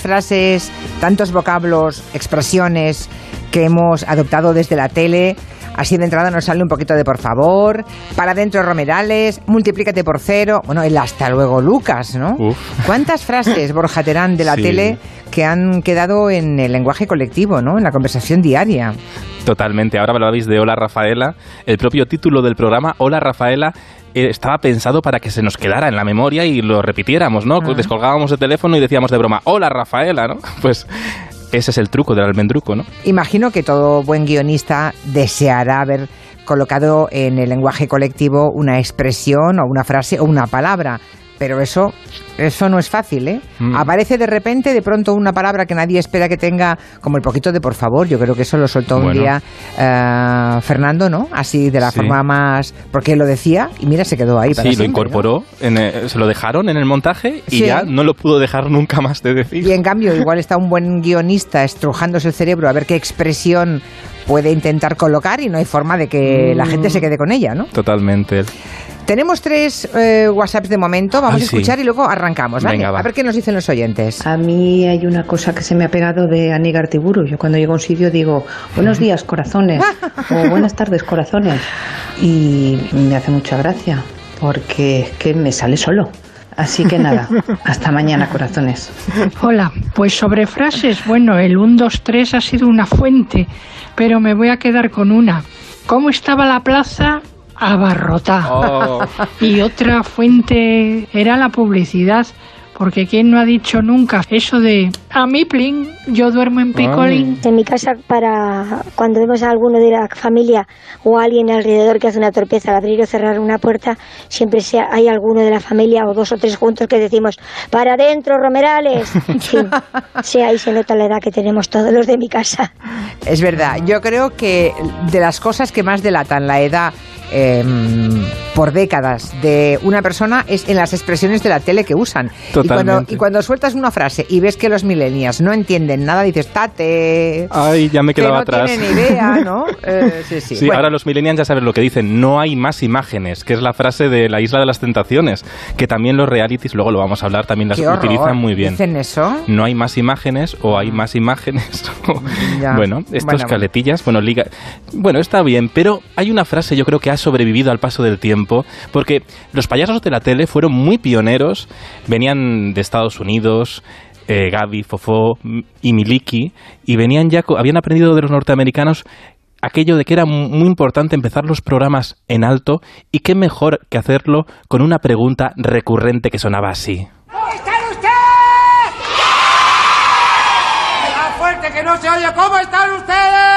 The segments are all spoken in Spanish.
frases, tantos vocablos, expresiones que hemos adoptado desde la tele. Así de entrada nos sale un poquito de por favor, para adentro Romerales, multiplícate por cero, bueno, el hasta luego Lucas, ¿no? Uf. ¿Cuántas frases, Borja Terán, de la Sí. tele que han quedado en el lenguaje colectivo, ¿no? En la conversación diaria. Totalmente. Ahora hablabais de Hola Rafaela. El propio título del programa, Hola Rafaela, estaba pensado para que se nos quedara en la memoria y lo repitiéramos, ¿no? Ah. Descolgábamos el teléfono y decíamos de broma, Hola Rafaela, ¿no? Pues ese es el truco del almendruco, ¿no? Imagino que todo buen guionista deseará haber colocado en el lenguaje colectivo una expresión o una frase o una palabra. Pero eso, eso no es fácil, ¿eh? Mm. Aparece de repente, de pronto, una palabra que nadie espera que tenga, como el poquito de por favor. Yo creo que eso lo soltó un día eh, Fernando, ¿no? Así de la Sí. forma más. Porque lo decía y mira, se quedó ahí. para Sí, lo incorporó, en, eh, se lo dejaron en el montaje y Sí. ya no lo pudo dejar nunca más de decir. Y en cambio, igual está un buen guionista estrujándose el cerebro a ver qué expresión puede intentar colocar y no hay forma de que la gente se quede con ella, ¿no? Totalmente. Tenemos tres eh, WhatsApps de momento, vamos Ay, a escuchar sí. y luego arrancamos, ¿vale? Venga, va. A ver qué nos dicen los oyentes. A mí hay una cosa que se me ha pegado de Anígar Tiburu. Yo cuando llego a un sitio digo, buenos días, corazones, o buenas tardes, corazones. Y me hace mucha gracia, porque es que me sale solo. Así que nada, hasta mañana, corazones. Hola, pues sobre frases, bueno, el 1, 2, 3 ha sido una fuente, pero me voy a quedar con una. ¿Cómo estaba la plaza? Abarrotada. Oh, Y otra fuente era la publicidad, porque ¿quién no ha dicho nunca eso de a mí, plin, yo duermo en picolín? En mi casa, para cuando vemos a alguno de la familia o a alguien alrededor que hace una torpeza al abrir o cerrar una puerta, siempre sea, hay alguno de la familia o dos o tres juntos que decimos, para adentro, Romerales. Sí, sí, ahí se nota la edad que tenemos todos los de mi casa. Es verdad, yo creo que de las cosas que más delatan la edad eh, por décadas de una persona es en las expresiones de la tele que usan. Y cuando, y cuando sueltas una frase y ves que los no entienden nada, dices, tate. Ay, ya me que quedaba no atrás. tienen idea, ¿no? Eh, sí, sí. Sí, Bueno, ahora los millennials ya saben lo que dicen, no hay más imágenes, que es la frase de la isla de las tentaciones, que también los realities, luego lo vamos a hablar, también las utilizan muy bien. ¿Dicen eso? No hay más imágenes o hay más imágenes. Bueno, estos bueno. caletillas, bueno, liga... bueno, está bien, pero hay una frase yo creo que ha sobrevivido al paso del tiempo, porque los payasos de la tele fueron muy pioneros, venían de Estados Unidos, eh, Gaby, Fofó y Miliki, y venían ya, habían aprendido de los norteamericanos aquello de que era mu- muy importante empezar los programas en alto y qué mejor que hacerlo con una pregunta recurrente que sonaba así. ¿Cómo están ustedes? ¡Más fuerte que no se oye! ¿Cómo están ustedes?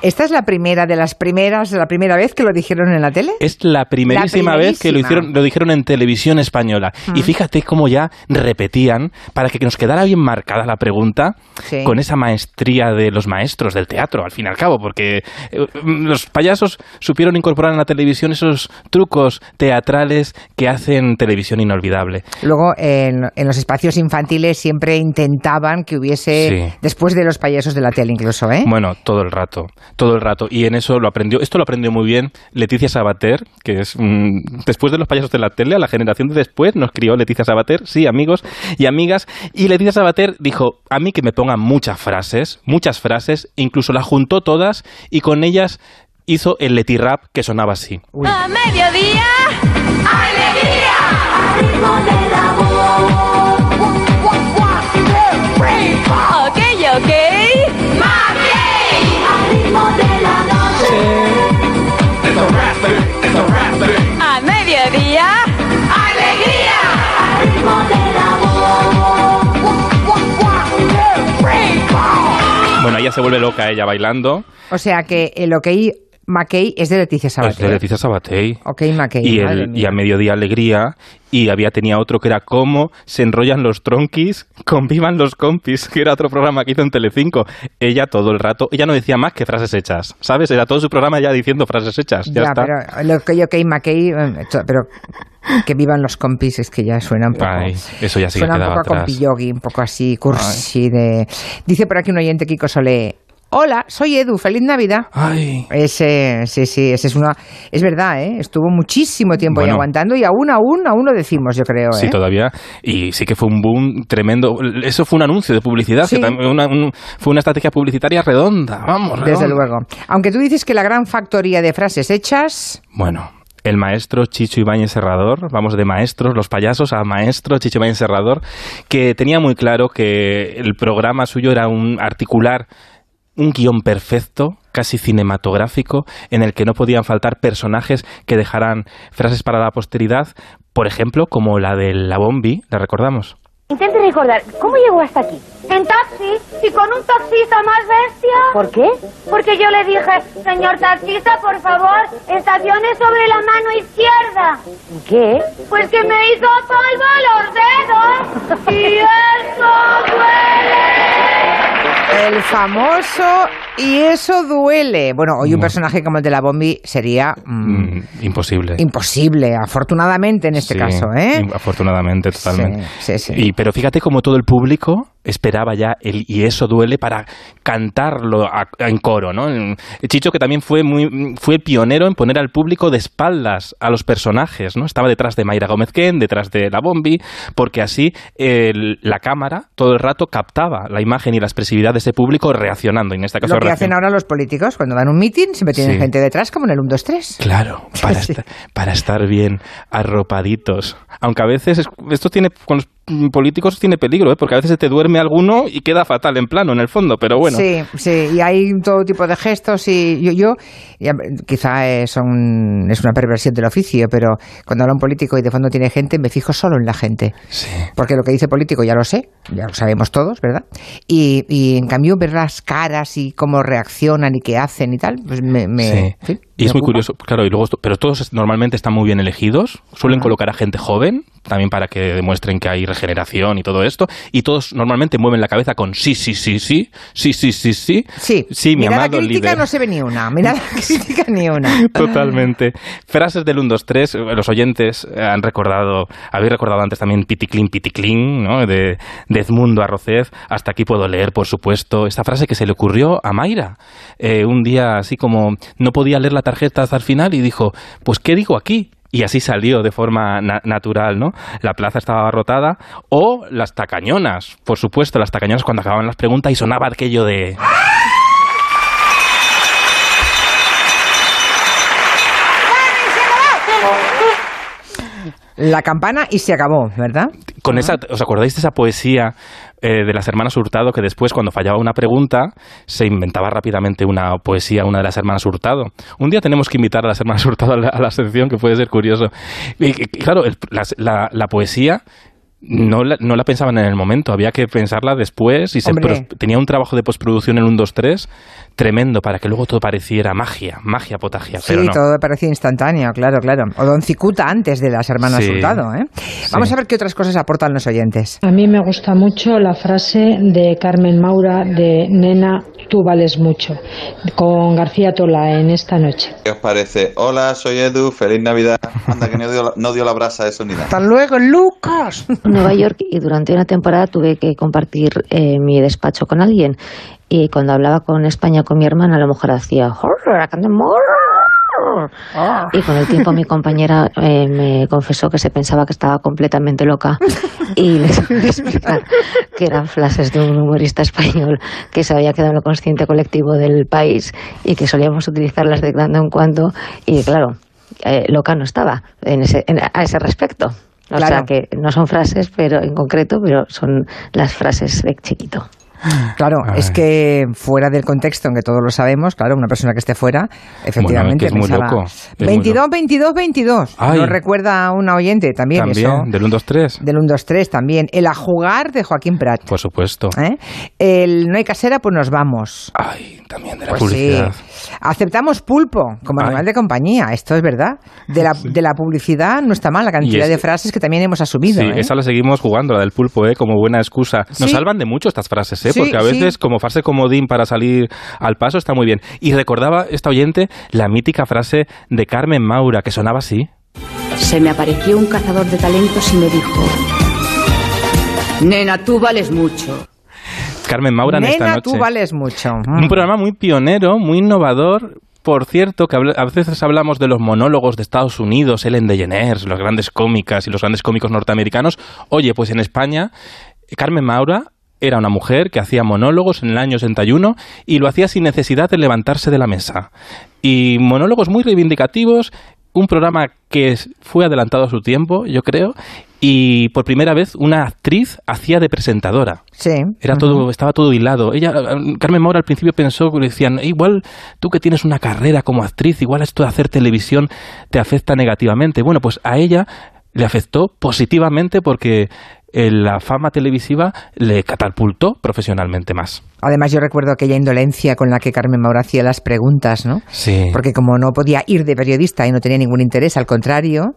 ¿Esta es la primera de las primeras, la primera vez que lo dijeron en la tele? Es la primerísima, La vez que lo hicieron, lo dijeron en televisión española. Y fíjate cómo ya repetían para que nos quedara bien marcada la pregunta Sí. con esa maestría de los maestros del teatro, al fin y al cabo, porque eh, los payasos supieron incorporar en la televisión esos trucos teatrales que hacen televisión inolvidable. Luego, en, en los espacios infantiles siempre intentaban que hubiese, Sí. después de los payasos de la tele incluso, ¿eh? Bueno, todo el rato, todo el rato. Y en eso lo aprendió, esto lo aprendió muy bien Leticia Sabater, que es mm, después de los payasos de la tele, a la generación de después nos crió Leticia Sabater, sí, amigos y amigas. Y Leticia Sabater dijo, a mí que me pongan muchas frases, muchas frases, incluso las juntó todas y con ellas hizo el Leti Rap que sonaba así. A mediodía, se vuelve loca ella bailando. O sea que el OK McKay es de Leticia Es Sabater. de Leticia Sabater. OK McKay. y, el, a mediodía alegría y había tenía otro que era cómo se enrollan los tronquis convivan los compis que era otro programa que hizo en Telecinco ella todo el rato ella no decía más que frases hechas sabes era todo su programa ya diciendo frases hechas ya, Ya, está pero lo que OK McKay, eh, pero que vivan los compis es que ya suena un poco. Ay, eso ya sí que suena un poco a compi yogi, un poco así, cursi de. Dice por aquí un oyente Kiko Solé. Hola, soy Edu, feliz Navidad. Ay. Ese, sí, sí, ese es una, es verdad, ¿eh? Estuvo muchísimo tiempo ahí aguantando y aún, aún, aún lo decimos, yo creo, ¿eh? Sí, todavía. Y sí que fue un boom tremendo. Eso fue un anuncio de publicidad, Sí. que también una- un- fue una estrategia publicitaria redonda. Vamos, Desde redonda. luego. Aunque tú dices que la gran factoría de frases hechas, Bueno, el maestro Chicho Ibáñez Serrador, vamos de maestros, los payasos, a maestro Chicho Ibáñez Serrador, que tenía muy claro que el programa suyo era un articular un guion perfecto, casi cinematográfico, en el que no podían faltar personajes que dejaran frases para la posteridad, por ejemplo, como la de la Bombi, ¿la recordamos? Intente recordar, ¿cómo llegó hasta aquí? En taxi y con un taxista más bestia. ¿Por qué? Porque yo le dije, señor taxista, por favor, estacione sobre la mano izquierda. ¿Qué? Pues que me hizo polvo los dedos. Y eso duele. El famoso y eso duele. Bueno, hoy un No. personaje como el de la Bombi sería mm, Mm, imposible. imposible, afortunadamente en este Sí, caso, ¿eh? Afortunadamente, totalmente. Sí, sí. Y, pero fíjate como todo el público esperaba ya el y eso duele para cantarlo a- en coro, ¿no? El Chicho que también fue muy fue pionero en poner al público de espaldas a los personajes, ¿no? Estaba detrás de Mayra Gómez Ken, detrás de la Bombi, porque así el- la cámara todo el rato captaba la imagen y la expresividad de ese público reaccionando. Y en este caso Lo que hacen ahora los políticos cuando dan un mitin, siempre tienen Sí. gente detrás como en el 1, 2, 3. Claro, para, Sí. esta- para estar bien arropaditos. Aunque a veces es- esto tiene con los políticos tiene peligro, ¿eh? porque a veces se te duerme alguno y queda fatal en plano en el fondo, pero bueno. Sí, sí, y hay todo tipo de gestos y yo, yo ya, quizá eh, son, es una perversión del oficio, pero cuando habla un político y de fondo tiene gente, me fijo solo en la gente. Sí. Porque lo que dice político ya lo sé, ya lo sabemos todos, ¿verdad? Y, y en cambio ver las caras y cómo reaccionan y qué hacen y tal, pues me... me- Sí. Y es muy curioso, claro, y luego pero todos normalmente están muy bien elegidos, suelen colocar a gente joven, también para que demuestren que hay regeneración y todo esto, y todos normalmente mueven la cabeza con sí, sí, sí, sí, sí, sí, sí, sí, Sí, sí, mi mirada amado crítica líder. no se ve ni una, mirada crítica ni una. Totalmente. Frases del 1, 2, 3. Los oyentes han recordado, habéis recordado antes también Piticlin, Piticlin, ¿no? De, de Edmundo Arrocez. Hasta aquí puedo leer, por supuesto, esta frase que se le ocurrió a Mayra. Eh, un día así como no podía leer la tarjeta hasta el final y dijo, pues ¿qué digo aquí? Y así salió de forma na- natural, ¿no? La plaza estaba abarrotada. O las tacañonas, por supuesto, las tacañonas cuando acababan las preguntas y sonaba aquello de... La campana y se acabó, ¿verdad? Con esa, ¿Os acordáis de esa poesía eh, de las hermanas Hurtado que después, cuando fallaba una pregunta, se inventaba rápidamente una poesía, una de las hermanas Hurtado? Un día tenemos que invitar a las hermanas Hurtado a la, a la sección, que puede ser curioso. Y, y, claro, el- las- la, la poesía no la, no la pensaban en el momento, había que pensarla después y se tenía un trabajo de postproducción en un 2-3 tremendo para que luego todo pareciera magia, magia potagia. Sí, pero no. todo parecía instantáneo, claro, claro. O Don Cicuta antes de las hermanas Sí. Hurtado, ¿eh? Vamos a ver qué otras cosas aportan los oyentes. A mí me gusta mucho la frase de Carmen Maura de Nena, tú vales mucho, con García Tola en esta noche. ¿Qué os parece? Hola, soy Edu, feliz Navidad. Anda, que no dio la, no dio la brasa a esa unidad. Hasta luego, Lucas. En Nueva York y durante una temporada tuve que compartir eh, mi despacho con alguien. Y cuando hablaba con España con mi hermana a lo mejor hacía "Horror, I can't more". y con el tiempo mi compañera eh, me confesó que se pensaba que estaba completamente loca y le tuve que explicar que eran frases de un humorista español que se había quedado en el consciente colectivo del país y que solíamos utilizarlas de cuando en cuando. Y claro eh, loca no estaba en ese, en- a ese respecto o Claro. sea que no son frases, pero en concreto, pero son las frases de chiquito. Claro, es que fuera del contexto en que todos lo sabemos, claro, una persona que esté fuera, efectivamente que es muy loco, es muy 22, loco. 22, 22. Ay. Lo recuerda una oyente también, También, eso. del 1, 2, 3. Del 1, 2, 3 también. El a jugar de Joaquín Prat. Por supuesto. ¿eh? El no hay casera, pues nos vamos. Ay, también de la Pues publicidad. sí. Aceptamos pulpo como Ay. animal de compañía. Esto es verdad. De la, de la publicidad no está mal la cantidad de frases que también hemos asumido. Sí, ¿eh? esa la seguimos jugando, la del pulpo, ¿eh? como buena excusa. Nos salvan de mucho estas frases, ¿eh? Sí, porque a sí. veces como farse comodín para salir al paso está muy bien. Y recordaba esta oyente la mítica frase de Carmen Maura, que sonaba así. Se me apareció un cazador de talentos y me dijo, Nena, tú vales mucho. Carmen Maura en esta Nena, noche. tú vales mucho. Un programa muy pionero, muy innovador. Por cierto, que a veces hablamos de los monólogos de Estados Unidos, Ellen DeGeneres, las grandes cómicas y los grandes cómicos norteamericanos. Oye, pues en España, Carmen Maura era una mujer que hacía monólogos en el año 61 y lo hacía sin necesidad de levantarse de la mesa. Y monólogos muy reivindicativos, un programa que fue adelantado a su tiempo, yo creo, y por primera vez una actriz hacía de presentadora. Sí. Era todo, estaba todo hilado. Ella, Carmen Maura al principio pensó que le decían, igual tú que tienes una carrera como actriz, igual esto de hacer televisión te afecta negativamente. Bueno, pues a ella le afectó positivamente porque la fama televisiva le catapultó profesionalmente más. Además, yo recuerdo aquella indolencia con la que Carmen Maura hacía las preguntas, ¿no? Sí. Porque como no podía ir de periodista y no tenía ningún interés, al contrario,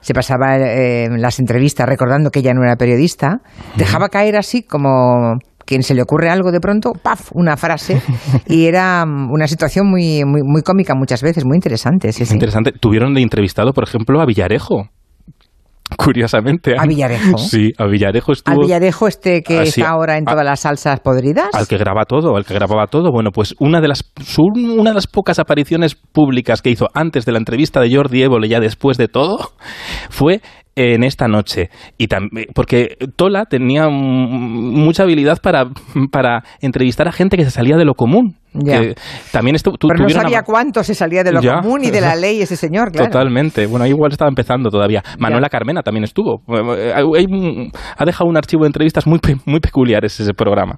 se pasaba eh, las entrevistas recordando que ella no era periodista, dejaba caer así como quien se le ocurre algo de pronto, ¡paf! una frase y era mm, una situación muy, muy, muy cómica muchas veces, muy interesante. Sí, sí. Interesante. Tuvieron de entrevistado, por ejemplo, a Villarejo. Curiosamente. ¿A Villarejo? Sí, a Villarejo estuvo... Al Villarejo este que Ah, está ahora en a- todas las salsas podridas. Al que graba todo, al que grababa todo. Bueno, pues una de las una de las pocas apariciones públicas que hizo antes de la entrevista de Jordi Évole, ya después de todo, fue en esta noche. Y también porque Tola tenía mucha habilidad para, para entrevistar a gente que se salía de lo común. Ya. Que también tu- Pero no sabía cuánto se salía de lo Ya. común y de la ley ese señor, claro. Totalmente. Bueno, ahí igual estaba empezando todavía. Manuela Carmena también estuvo. Eh, un- ha dejado un archivo de entrevistas muy, muy peculiares ese programa.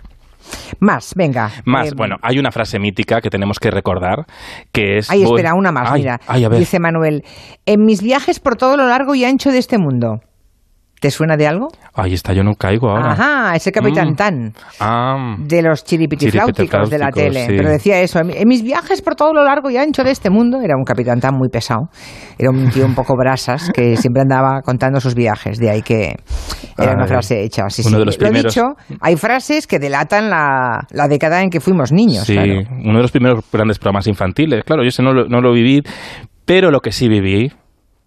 Más, venga. Más, Eh, bueno, hay una frase mítica que tenemos que recordar, que es... Ay, espera, una más, Ay, mira. ay, a ver. Dice Manuel, en mis viajes por todo lo largo y ancho de este mundo. ¿Te suena de algo? Ahí está, yo no caigo ahora. Ajá, ese capitán Mm. Tan Ah, de los chiripitifláuticos de la tele. sí. Pero decía eso, en mi- en mis viajes por todo lo largo y ancho de este mundo, era un capitán tan muy pesado. Era un tío un poco brasas que siempre andaba contando sus viajes. De ahí que era una frase hecha. Sí, uno sí. de los Lo primeros. dicho, hay frases que delatan la, la década en que fuimos niños. sí, claro. uno de los primeros grandes programas infantiles. Claro, yo ese no lo, no lo viví, pero lo que sí viví,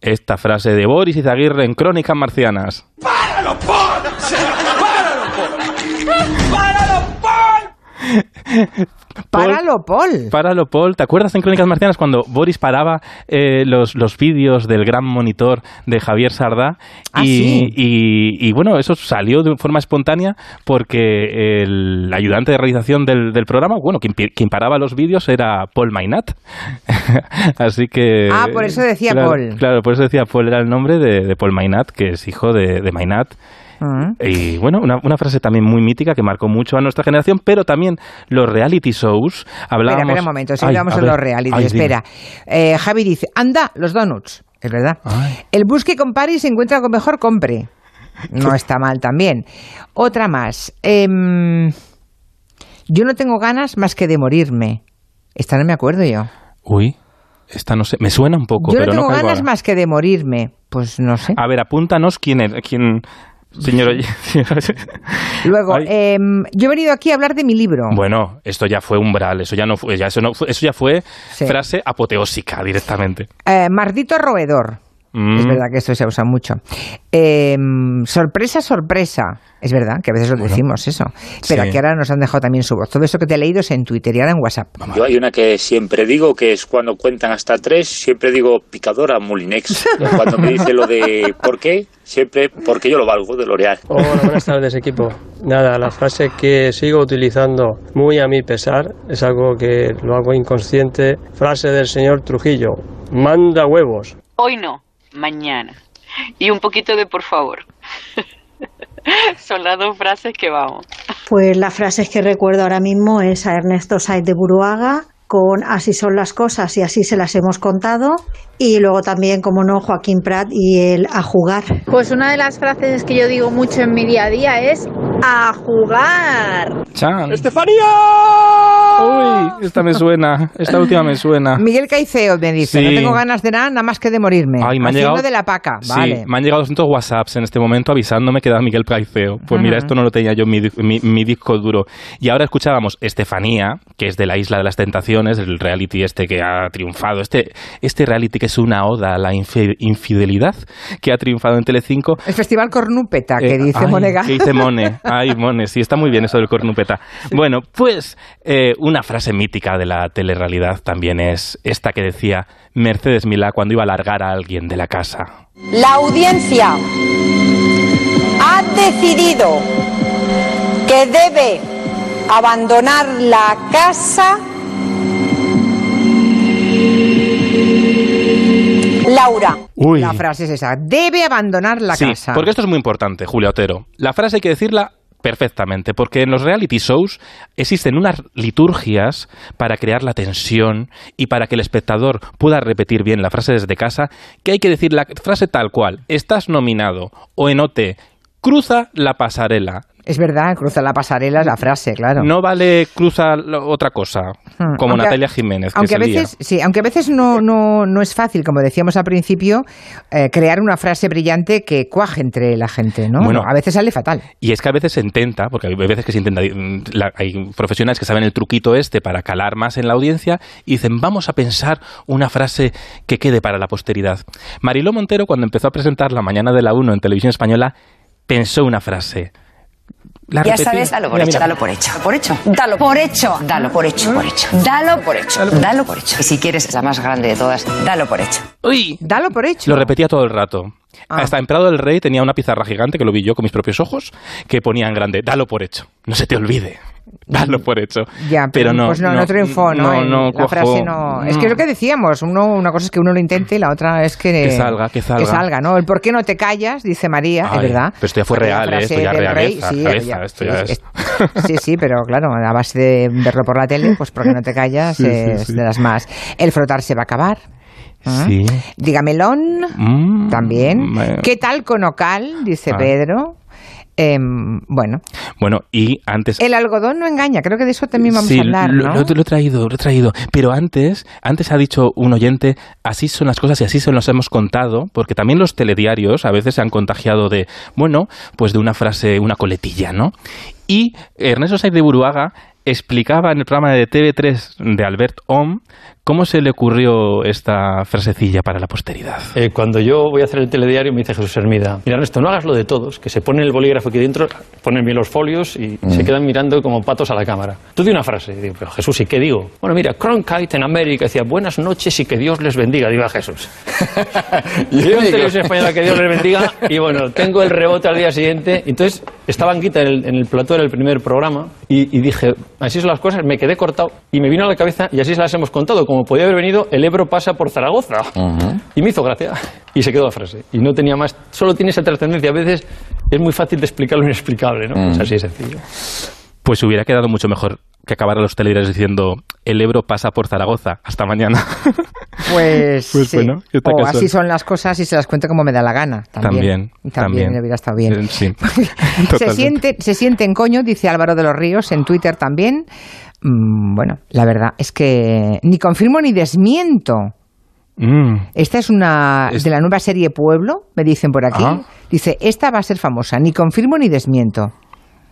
esta frase de Boris Izaguirre en Crónicas Marcianas. ¡Páralo, Paul! ¡Páralo, Paul! ¡Páralo, Paul! Páralo, Paul. Páralo, Paul. ¿Te acuerdas en Crónicas Marcianas cuando Boris paraba eh, los, los vídeos del gran monitor de Javier Sardá? Ah, y, sí. y, y, bueno, eso salió de forma espontánea porque el ayudante de realización del, del programa, bueno, quien, quien paraba los vídeos era Paul Mainat. Así que... Ah, por eso decía claro, Paul. Claro, por eso decía Paul, era el nombre de, de Paul Mainat, que es hijo de, de Mainat. Y bueno, una, una frase también muy mítica que marcó mucho a nuestra generación, pero también los reality shows. Hablábamos... Espera, espera un momento, si Ay, hablamos a de ver. los reality, Ay, espera. Eh, Javi dice, anda, los donuts. Es verdad. Ay. El bus que compare y se encuentra con mejor, compre. No está mal también. Otra más. Em, yo no tengo ganas más que de morirme. Esta no me acuerdo yo. Uy, esta no sé, me suena un poco, Yo no pero tengo no ganas ahora. más que de morirme. Pues no sé. A ver, apúntanos quién... Señor oye- Luego, em, yo he venido aquí a hablar de mi libro. Bueno, esto ya fue umbral, eso ya no fue, ya eso, no fue- eso ya fue Sí. frase apoteósica directamente. Eh, mardito roedor. Mm. Es verdad que esto se usa mucho. Eh, sorpresa, sorpresa. Es verdad que a veces lo decimos eso. Espera, Sí. que ahora nos han dejado también su voz. Todo eso que te he leído es en Twitter y ahora en WhatsApp. Yo hay una que siempre digo, que es cuando cuentan hasta tres, siempre digo picadora Mulinex. Cuando me dice lo de ¿por qué? Siempre porque yo lo valgo de L'Oreal. Hola, buenas tardes equipo. Nada, la frase que sigo utilizando muy a mi pesar es algo que lo hago inconsciente. Frase del señor Trujillo. Manda huevos. Hoy no, mañana. Y un poquito de por favor. Son las dos frases que vamos. Pues las frases que recuerdo ahora mismo es a Ernesto Said de Buruaga con Así son las cosas y así se las hemos contado. Y luego también, como no, Joaquín Prat y el a jugar. Pues una de las frases que yo digo mucho en mi día a día es a jugar. Chan. ¡Estefanía! Uy, esta me suena, esta última me suena. Miguel Caiceo me dice, Sí. no tengo ganas de nada, nada más que de morirme. Ay, me han llegado- de la paca, Sí, vale. me han llegado 200 WhatsApps en este momento avisándome que era Miguel Caiceo. Pues mira, Ajá. esto no lo tenía yo en mi, mi- mi disco duro. Y ahora escuchábamos Estefanía, que es de la Isla de las Tentaciones, el reality este que ha triunfado. Este, este reality que es una oda a la infi- infidelidad que ha triunfado en Telecinco. El Festival Cornúpeta, que Eh, dice ay, Monega. Que dice Mone. Ay, mones, sí, está muy bien eso del cornupeta. Bueno, pues eh, una frase mítica de la telerrealidad también es esta que decía Mercedes Milá cuando iba a largar a alguien de la casa. La audiencia ha decidido que debe abandonar la casa Laura. Uy. La frase es esa. Debe abandonar la sí, casa. porque esto es muy importante, Julia Otero. La frase hay que decirla perfectamente, porque en los reality shows existen unas liturgias para crear la tensión y para que el espectador pueda repetir bien la frase desde casa, que hay que decir la frase tal cual. Estás nominado o en OT, cruza la pasarela. Es verdad, cruza la pasarela es la frase, claro. No vale cruza otra cosa, Hmm. como Aunque- Natalia Jiménez, que Aunque a veces, sí, aunque a veces no, no, no es fácil, como decíamos al principio, eh, crear una frase brillante que cuaje entre la gente, ¿no? Bueno. a veces sale fatal. Y es que a veces se intenta, porque hay veces que se intenta, la- hay profesionales que saben el truquito este para calar más en la audiencia y dicen, vamos a pensar una frase que quede para la posteridad. Mariló Montero, cuando empezó a presentar La Mañana de la 1 en televisión española, pensó una frase. La ya sabes, dalo por Mira, hecho, mira. dalo por hecho. Por hecho. Dalo por hecho. Dalo por hecho, por hecho. Dalo por hecho. Dalo por hecho. Y si quieres la más grande de todas, dalo por hecho. Uy. Dalo por hecho. Lo repetía todo el rato. Ah. Hasta en Prado del Rey tenía una pizarra gigante, que lo vi yo con mis propios ojos, que ponía en grande, dalo por hecho, no se te olvide. Dalo por hecho. Ya, pero, pero no, pues no, no, triunfó, ¿no? No, no, la frase no. Es que es lo que decíamos, uno, una cosa es que uno lo intente y la otra es que. Que salga, que salga. ¿no? El por qué no te callas, dice María, Ay, es verdad. Pero esto ya fue real, ¿eh? esto ya realeza, sí, realeza, ya- esto ya es- es... Sí, sí, pero claro, a base de verlo por la tele, pues porque no te callas Sí, es sí. de las más. El frotar se va a acabar. ¿Ah? Sí. Dígamelón, Mm, también. ¿Qué tal con Ocal? Dice Ah. Pedro. Em, bueno, Bueno, y antes... el algodón no engaña, creo que de eso también vamos Sí, a hablar, lo, ¿no? lo- lo he traído, lo he traído. Pero antes, antes ha dicho un oyente, así son las cosas y así se los hemos contado, porque también los telediarios a veces se han contagiado de, bueno, pues de una frase, una coletilla, ¿no? Y Ernesto Saiz de Buruaga explicaba en el programa de TV3 de Albert Om cómo se le ocurrió esta frasecilla para la posteridad. Eh, cuando yo voy a hacer el telediario me dice Jesús Hermida, mira Ernesto, no hagas lo de todos, que se ponen el bolígrafo aquí dentro, ponen bien los folios y Mm. se quedan mirando como patos a la cámara. Tú di una frase, y digo, pero Jesús, ¿y qué digo? Bueno, mira, Cronkite en América decía, buenas noches y que Dios les bendiga, diga Jesús. y yo en televisión española que Dios les bendiga y bueno, tengo el rebote al día siguiente. Entonces estaba Anguita en el, en el plató del primer programa y, y dije, así son las cosas, me quedé cortado y me vino a la cabeza y así se las hemos contado, como podía haber venido, el Ebro pasa por Zaragoza. Y me hizo gracia. Y se quedó la frase. Y no tenía más. Solo tiene esa trascendencia. A veces es muy fácil de explicar lo inexplicable, ¿no? Es así de sencillo. Pues hubiera quedado mucho mejor que acabar los telediarios diciendo, el Ebro pasa por Zaragoza, hasta mañana. Pues, Pues sí. bueno, ¿qué tal o así son? las cosas y se las cuento como me da la gana. También. También, también. hubiera estado bien. Eh, Sí, Se siente, se siente en coño, dice Álvaro de los Ríos en Twitter también. Mm, bueno, la verdad es que ni confirmo ni desmiento. Mm. Esta es una Es- de la nueva serie Pueblo, me dicen por aquí. Ajá. Dice, esta va a ser famosa, ni confirmo ni desmiento.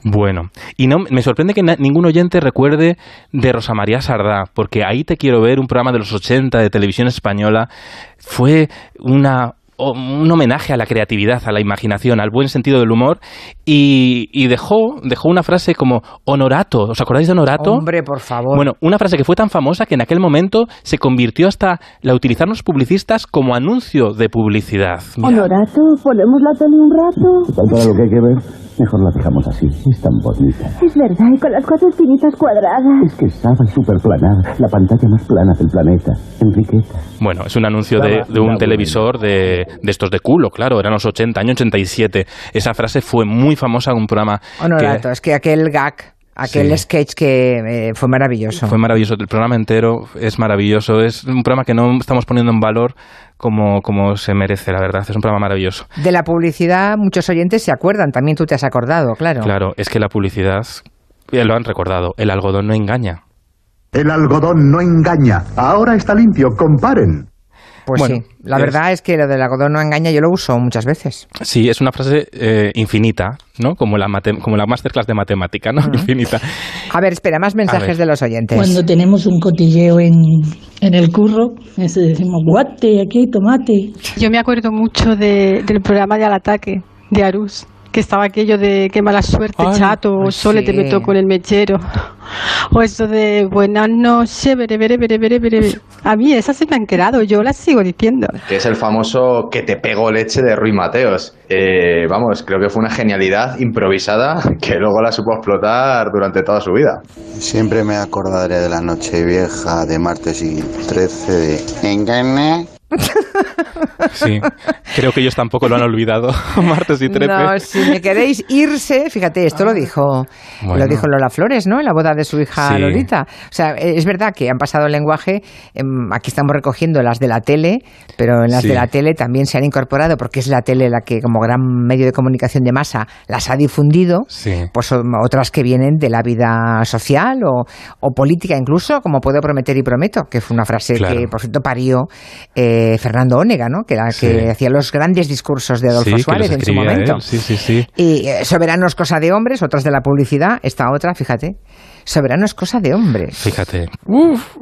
Bueno, y no me sorprende que ningún oyente recuerde de Rosa María Sardá, porque ahí te quiero ver, un programa de los 80 de televisión española, fue una un homenaje a la creatividad, a la imaginación, al buen sentido del humor y, y dejó dejó una frase como honorato, ¿os acordáis de honorato? Hombre, por favor. Bueno, una frase que fue tan famosa que en aquel momento se convirtió hasta la utilizaron los publicistas como anuncio de publicidad. Mira. Honorato, ponemos la tele un rato. Tal para lo que hay que ver, mejor la dejamos así. Es tan bonita. Es verdad, y con las cuatro esquinitas cuadradas. Es que estaba superplanada, la pantalla más plana del planeta. Enriqueta. Bueno, es un anuncio de, de un televisor de, de estos de culo, claro, eran los 80, año 87. Esa frase fue muy famosa en un programa Honorato, es que aquel gag, aquel Sí. sketch que eh, fue maravilloso. que fue maravilloso. El programa entero es maravilloso. Es un programa que no estamos poniendo en valor como, como se merece, la verdad. Es un programa maravilloso. De la publicidad, muchos oyentes se acuerdan, también tú te has acordado, claro. Claro, es que la publicidad, ya lo han recordado, el algodón no engaña. El algodón no engaña. Ahora está limpio, comparen. Pues Bueno, sí, la es- verdad es que lo del algodón no engaña, yo lo uso muchas veces. Sí, es una frase eh, infinita, ¿no? Como la, mate- como la masterclass de matemática, ¿no? Infinita. A ver, espera, más mensajes de los oyentes. Cuando tenemos un cotilleo en, en el curro, ese decimos guate, aquí, tomate. Yo me acuerdo mucho de- del programa de Al Ataque, de Arús, que estaba aquello de qué mala suerte, Ay, chato, ay, sole te sí. meto con el mechero. O eso de buenas noches, bere, bere, bere, bere, bere. bere. A mí esas se me han quedado, yo las sigo diciendo. que es el famoso que te pegó leche de Ruy Mateos. Eh, vamos, creo que fue una genialidad improvisada que luego la supo explotar durante toda su vida. Siempre me acordaré de la noche vieja de martes y 13 de... ¿Engañé? Sí, creo que ellos tampoco lo han olvidado. Martes y 13. No, si me queréis irse, fíjate, esto lo dijo, Bueno. lo dijo Lola Flores, ¿no? En la boda de su hija Sí. Lolita. O sea, es verdad que han pasado el lenguaje. em, aquí estamos recogiendo las de la tele, pero en las Sí. de la tele también se han incorporado porque es la tele la que, como gran medio de comunicación de masa, las ha difundido. Sí. Pues otras que vienen de la vida social o, o política incluso, como puedo prometer y prometo, que fue una frase Claro. que, por cierto, parió eh, Fernando Ónega, ¿no? Que era Sí. que hacía los grandes discursos de Adolfo Sí, Suárez en su momento. Sí, sí, sí. Y eh, Soberano es cosa de hombres, otras de la publicidad, esta otra, fíjate. Soberano es cosa de hombres. Fíjate.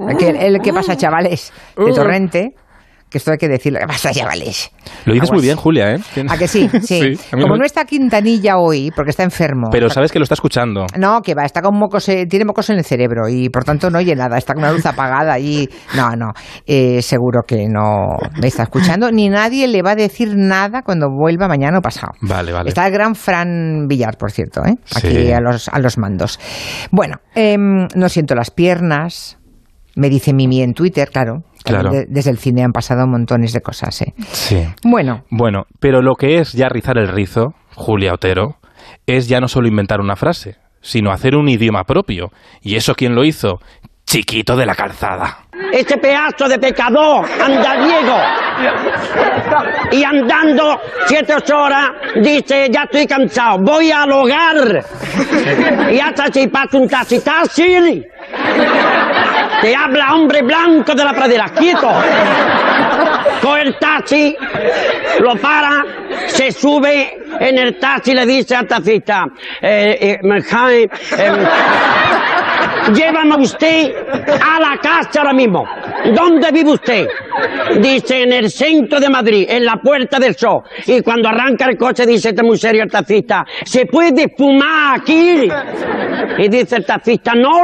El que, el que pasa, chavales, de. Torrente, que esto hay que decirlo, ¿qué pasa, chavales? Lo dices muy bien, Julia, ¿eh? ¿A que sí? Sí. Como me- no está Quintanilla hoy, porque está enfermo. Pero sabes que lo está escuchando. No, que va, está con mocos, eh, tiene mocos en el cerebro y por tanto no oye nada, está con una luz apagada y no, no, eh, seguro que no me está escuchando, ni nadie le va a decir nada cuando vuelva mañana o pasado. Vale, vale. Está el gran Fran Villar, por cierto, ¿eh? aquí Sí. a, los, a los mandos. Bueno, em, no siento las piernas, me dice Mimi en Twitter, claro. Claro. De- desde el cine han pasado montones de cosas, ¿eh? Sí. Bueno, Bueno, pero lo que es ya rizar el rizo, Julia Otero, es ya no solo inventar una frase, sino hacer un idioma propio. ¿Y eso quién lo hizo? Chiquito de la calzada. Este pedazo de pecador andariego. Y andando siete ocho horas dice, ya estoy cansado, voy al hogar. Y hasta si pasa un taxi, taxi. Te habla hombre blanco de la pradera, quieto. Coge el taxi, lo para, se sube en el taxi y le dice al taxista, eh, eh, eh, Llévame usted a la casa ahora mismo. ¿Dónde vive usted? Dice, en el centro de Madrid, en la Puerta del Sol. Y cuando arranca el coche dice, este muy serio el taxista, ¿se puede fumar aquí? Y dice el taxista, no.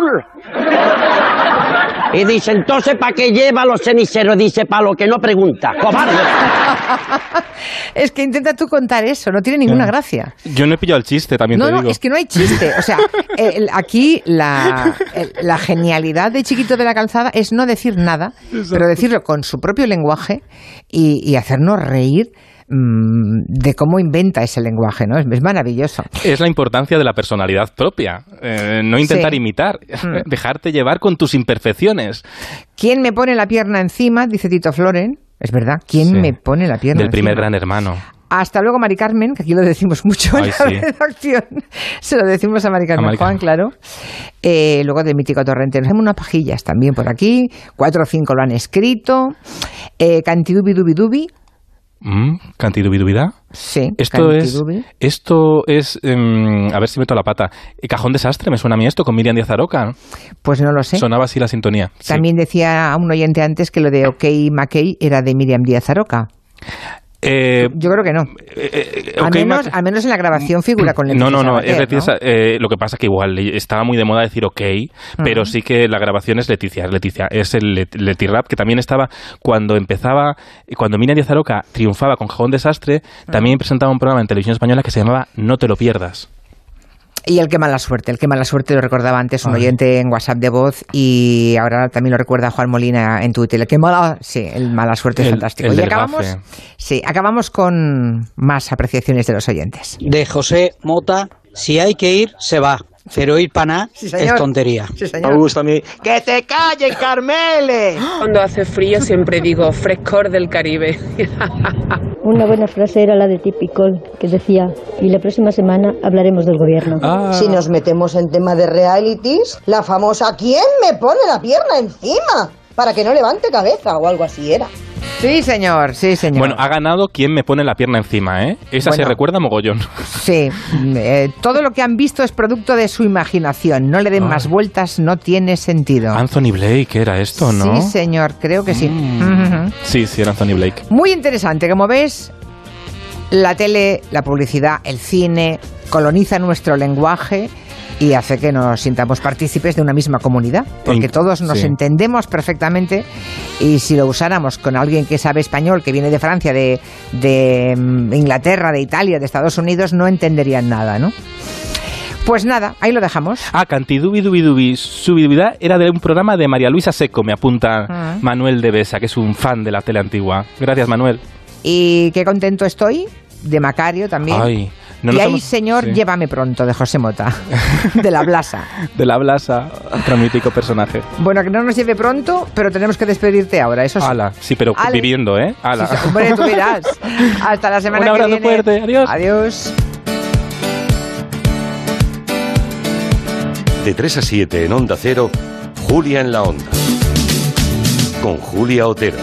Y dice, entonces, ¿para qué lleva los ceniceros? Dice, para lo que no pregunta. Cobarde. es que intenta tú contar eso, no tiene ninguna gracia. Yo no he pillado el chiste, también No, te no, digo. es que no hay chiste. O sea, el- aquí la, el- la genialidad de Chiquito de la Calzada es no decir nada, pero decirlo con su propio lenguaje y, y hacernos reír mm, de cómo inventa ese lenguaje, ¿no? Es, es maravilloso. Es la importancia de la personalidad propia. Eh, no intentar Sí. imitar, Mm. dejarte llevar con tus imperfecciones. ¿Quién me pone la pierna encima? Dice Tito Floren. Es verdad, ¿quién Sí. me pone la pierna Del primer gran hermano. Hasta luego, Mari Carmen, que aquí lo decimos mucho en la sí. redacción. Se lo decimos a Mari Carmen Mari Juan, claro. Eh, luego del mítico Torrente. Nos hacemos unas pajillas también por aquí. Cuatro o cinco lo han escrito. Eh, Cantidubi Dubi Dubi. Mm, Cantidubidubida. Sí, Esto es, esto es, em, a ver si meto la pata. Eh, Cajón desastre, me suena a mí esto con Miriam Díaz Aroca. Pues no lo sé. Sonaba así la sintonía. Sí. También decía a un oyente antes que lo de OK McKay era de Miriam Díaz Aroca. Eh, Yo creo que no. menos, Mac- al menos en la grabación figura con No, Leticia no, no, es Leticia, eh, lo que pasa que igual estaba muy de moda decir ok, pero sí que la grabación es Leticia, es Leticia, es el Let- Leti Rap que también estaba cuando empezaba, cuando Miriam Díaz Aroca triunfaba con Jajón Desastre, también presentaba un programa en televisión española que se llamaba No te lo pierdas. Y el que mala suerte, el que mala suerte lo recordaba antes un Ay. oyente en WhatsApp de voz y ahora también lo recuerda Juan Molina en Twitter. El que mala, sí, el mala suerte es El- fantástico. el y acabamos, gafe. sí, acabamos con más apreciaciones de los oyentes. de José Mota, si hay que ir, se va. Pero ir para nada es señor. tontería. señor. Me gusta a mí. ¡Que te calles, Carmele! Cuando hace frío siempre digo frescor del Caribe. Una buena frase era la de Tipicol, que decía, y la próxima semana hablaremos del gobierno. Ah. Si nos metemos en tema de realities, la famosa ¿Quién me pone la pierna encima? Para que no levante cabeza o algo así era. Sí, señor, sí, señor. Bueno, ha ganado quien me pone la pierna encima, ¿eh? Esa se recuerda mogollón. Sí, eh, todo lo que han visto es producto de su imaginación. No le den Ay. más vueltas, no tiene sentido. Anthony Blake era esto, ¿no? Mm. Sí, señor, creo que sí. Ujú. Sí, sí, era Anthony Blake. Muy interesante, como ves, La tele, la publicidad, el cine coloniza nuestro lenguaje y hace que nos sintamos partícipes de una misma comunidad, porque todos nos sí. entendemos perfectamente y si lo usáramos con alguien que sabe español, que viene de Francia, de, de mm, Inglaterra, de Italia, de Estados Unidos, no entenderían nada, ¿no? Pues nada, ahí lo dejamos. Ah, Cantidubi Dubi Dubi Subidubidad era de un programa de María Luisa Seco, me apunta Ah. Manuel de Besa, que es un fan de la tele antigua. Gracias, Manuel. Y qué contento estoy de Macario también. Ay, no y ahí, hemos- señor, sí. llévame pronto, de José Mota, de la Blasa. De la Blasa, otro mítico personaje. Bueno, que no nos lleve pronto, pero tenemos que despedirte ahora, eso sí. Ala, sí, pero Ale. viviendo, ¿eh? Ala. Sí, hombre, tú verás. Hasta la semana Un abrazo que viene. fuerte, adiós. Adiós. De 3 a 7 en Onda Cero, Julia en la Onda. Con Julia Otero.